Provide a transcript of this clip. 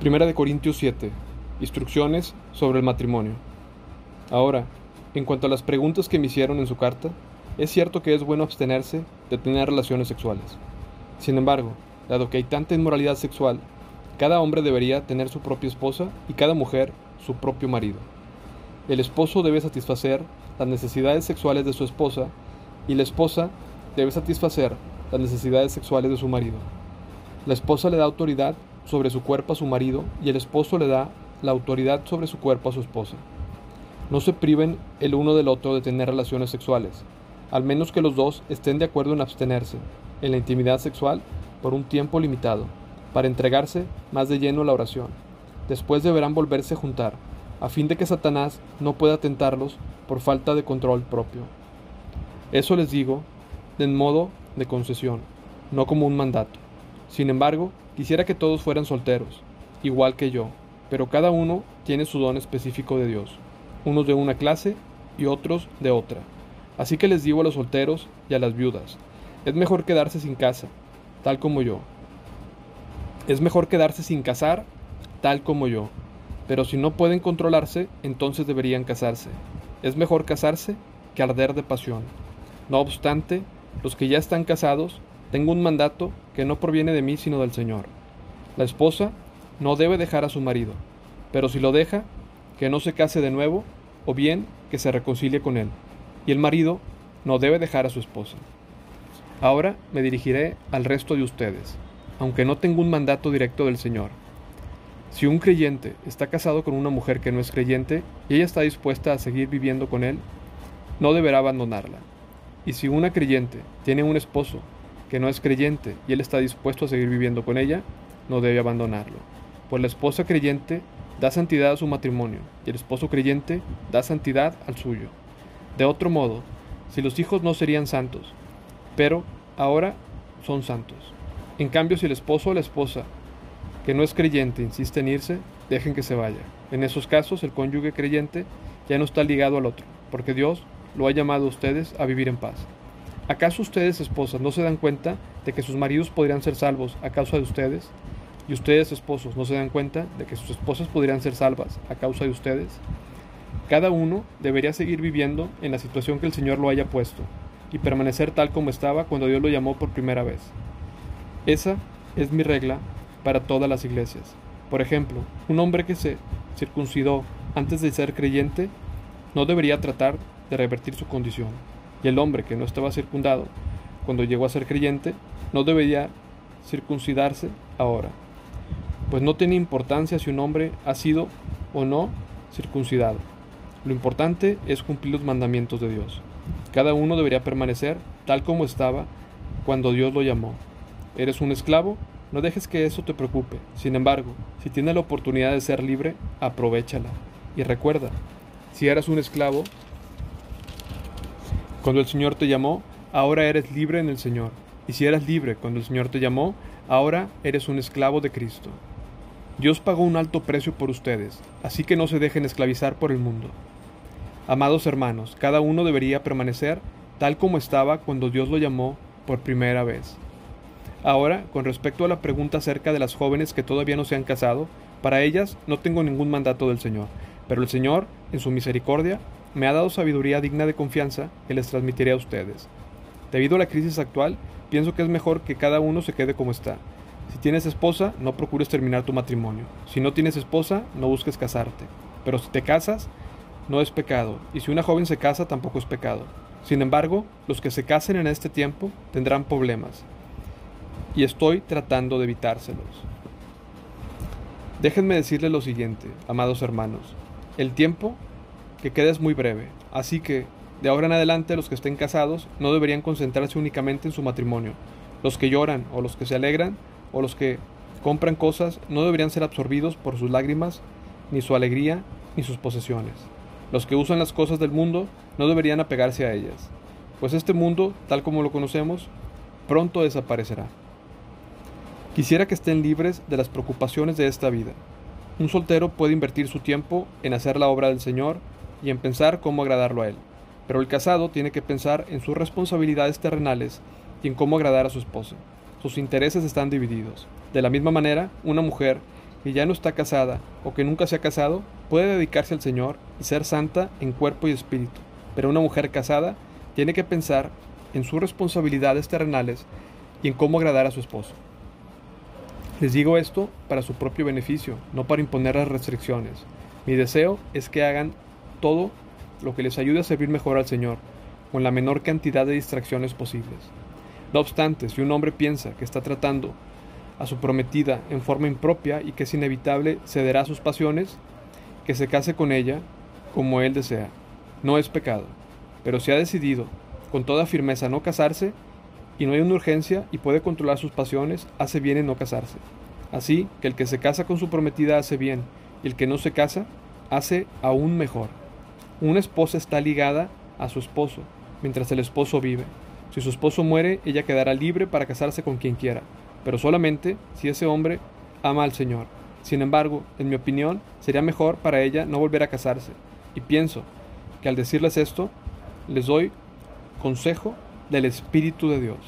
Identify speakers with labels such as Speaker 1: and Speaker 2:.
Speaker 1: Primera de Corintios 7. Instrucciones sobre el matrimonio. Ahora, en cuanto a las preguntas que me hicieron en su carta, es cierto que es bueno abstenerse de tener relaciones sexuales. Sin embargo, dado que hay tanta inmoralidad sexual, cada hombre debería tener su propia esposa y cada mujer su propio marido. El esposo debe satisfacer las necesidades sexuales de su esposa y la esposa debe satisfacer las necesidades sexuales de su marido. La esposa le da autoridad sobre su cuerpo a su marido y el esposo le da la autoridad sobre su cuerpo a su esposa. No se priven el uno del otro de tener relaciones sexuales, al menos que los dos estén de acuerdo en abstenerse, en la intimidad sexual, por un tiempo limitado, para entregarse más de lleno a la oración. Después deberán volverse a juntar, a fin de que Satanás no pueda tentarlos por falta de control propio. Eso les digo en modo de concesión, no como un mandato. Sin embargo, Quisiera que todos fueran solteros, igual que yo, pero cada uno tiene su don específico de Dios, unos de una clase y otros de otra. Así que les digo a los solteros y a las viudas, es mejor quedarse sin casa, tal como yo. Es mejor quedarse sin casar, tal como yo. Pero si no pueden controlarse, entonces deberían casarse. Es mejor casarse que arder de pasión. No obstante, los que ya están casados tengo un mandato que no proviene de mí sino del Señor. La esposa no debe dejar a su marido, pero si lo deja, que no se case de nuevo, o bien que se reconcilie con él. Y el marido no debe dejar a su esposa. Ahora me dirigiré al resto de ustedes, aunque no tengo un mandato directo del Señor. Si un creyente está casado con una mujer que no es creyente y ella está dispuesta a seguir viviendo con él, no deberá abandonarla. Y si una creyente tiene un esposo que no es creyente y él está dispuesto a seguir viviendo con ella, no debe abandonarlo. Pues la esposa creyente da santidad a su matrimonio y el esposo creyente da santidad al suyo. De otro modo, si los hijos no serían santos, pero ahora son santos. En cambio, si el esposo o la esposa que no es creyente insiste en irse, dejen que se vaya. En esos casos, el cónyuge creyente ya no está ligado al otro, porque Dios lo ha llamado a ustedes a vivir en paz. ¿Acaso ustedes, esposas, no se dan cuenta de que sus maridos podrían ser salvos a causa de ustedes? ¿Y ustedes, esposos, no se dan cuenta de que sus esposas podrían ser salvas a causa de ustedes? Cada uno debería seguir viviendo en la situación que el Señor lo haya puesto y permanecer tal como estaba cuando Dios lo llamó por primera vez. Esa es mi regla para todas las iglesias. Por ejemplo, un hombre que se circuncidó antes de ser creyente no debería tratar de revertir su condición y el hombre que no estaba circundado cuando llegó a ser creyente no debería circuncidarse ahora, pues no tiene importancia si un hombre ha sido o no circuncidado. Lo importante es cumplir los mandamientos de Dios. Cada uno debería permanecer tal como estaba cuando Dios lo llamó. ¿Eres un esclavo? No dejes que eso te preocupe. Sin embargo, si tienes la oportunidad de ser libre, aprovechala. Y recuerda, si eras un esclavo, cuando el Señor te llamó, ahora eres libre en el Señor. Y si eras libre cuando el Señor te llamó, ahora eres un esclavo de Cristo. Dios pagó un alto precio por ustedes, así que no se dejen esclavizar por el mundo. Amados hermanos, cada uno debería permanecer tal como estaba cuando Dios lo llamó por primera vez. Ahora, con respecto a la pregunta acerca de las jóvenes que todavía no se han casado, para ellas no tengo ningún mandato del Señor, pero el Señor, en su misericordia, me ha dado sabiduría digna de confianza que les transmitiré a ustedes. Debido a la crisis actual, pienso que es mejor que cada uno se quede como está. Si tienes esposa, no procures terminar tu matrimonio. Si no tienes esposa, no busques casarte. Pero si te casas, no es pecado. Y si una joven se casa, tampoco es pecado. Sin embargo, los que se casen en este tiempo tendrán problemas. Y estoy tratando de evitárselos. Déjenme decirles lo siguiente, amados hermanos. El tiempo que queda es muy breve, así que de ahora en adelante los que estén casados no deberían concentrarse únicamente en su matrimonio. Los que lloran o los que se alegran o los que compran cosas no deberían ser absorbidos por sus lágrimas, ni su alegría, ni sus posesiones. Los que usan las cosas del mundo no deberían apegarse a ellas, pues este mundo, tal como lo conocemos, pronto desaparecerá. Quisiera que estén libres de las preocupaciones de esta vida. Un soltero puede invertir su tiempo en hacer la obra del Señor y en pensar cómo agradarlo a él. Pero el casado tiene que pensar en sus responsabilidades terrenales y en cómo agradar a su esposa. Sus intereses están divididos. De la misma manera, una mujer que ya no está casada o que nunca se ha casado puede dedicarse al Señor y ser santa en cuerpo y espíritu, pero una mujer casada tiene que pensar en sus responsabilidades terrenales y en cómo agradar a su esposo. Les digo esto para su propio beneficio, no para imponer las restricciones. Mi deseo es que hagan todo lo que les ayude a servir mejor al Señor, con la menor cantidad de distracciones posibles. No obstante, si un hombre piensa que está tratando a su prometida en forma impropia y que es inevitable cederá a sus pasiones, que se case con ella como él desea. No es pecado, pero si ha decidido con toda firmeza no casarse, y no hay una urgencia y puede controlar sus pasiones, hace bien en no casarse. Así que el que se casa con su prometida hace bien, y el que no se casa hace aún mejor. Una esposa está ligada a su esposo, mientras el esposo vive. Si su esposo muere, ella quedará libre para casarse con quien quiera, pero solamente si ese hombre ama al Señor. Sin embargo, en mi opinión, sería mejor para ella no volver a casarse, y pienso que al decirles esto, les doy consejo del Espíritu de Dios.